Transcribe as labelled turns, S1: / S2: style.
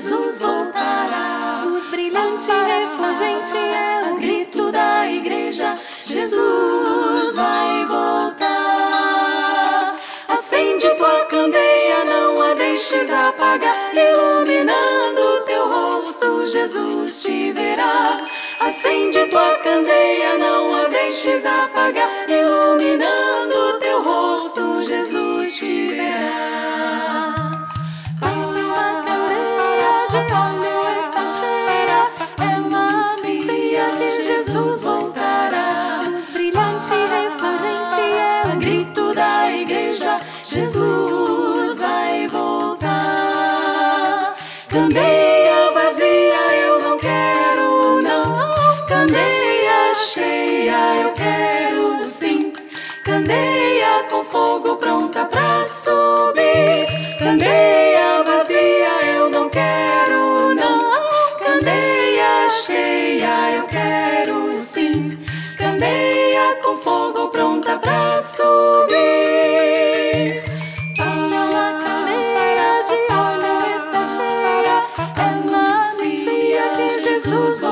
S1: Jesus voltará. Luz brilhante refulgente é o grito da igreja. Jesus vai voltar. Acende tua candeia, não a deixes apagar. Acende tua candeia, não a deixes apagar. Iluminando teu rosto, Jesus te verá. Tua candeia de óleo está cheia. Ela anuncia que Jesus voltará. Luz brilhante refulgente é o grito da igreja. Jesus vai voltar. Candeia Candeia cheia, eu quero sim. Candeia com fogo pronta pra subir. Candeia vazia, eu não quero não. Candeia cheia, eu quero sim. Candeia com fogo pronta pra subir. A candeia de óleo está cheia, é uma que Jesus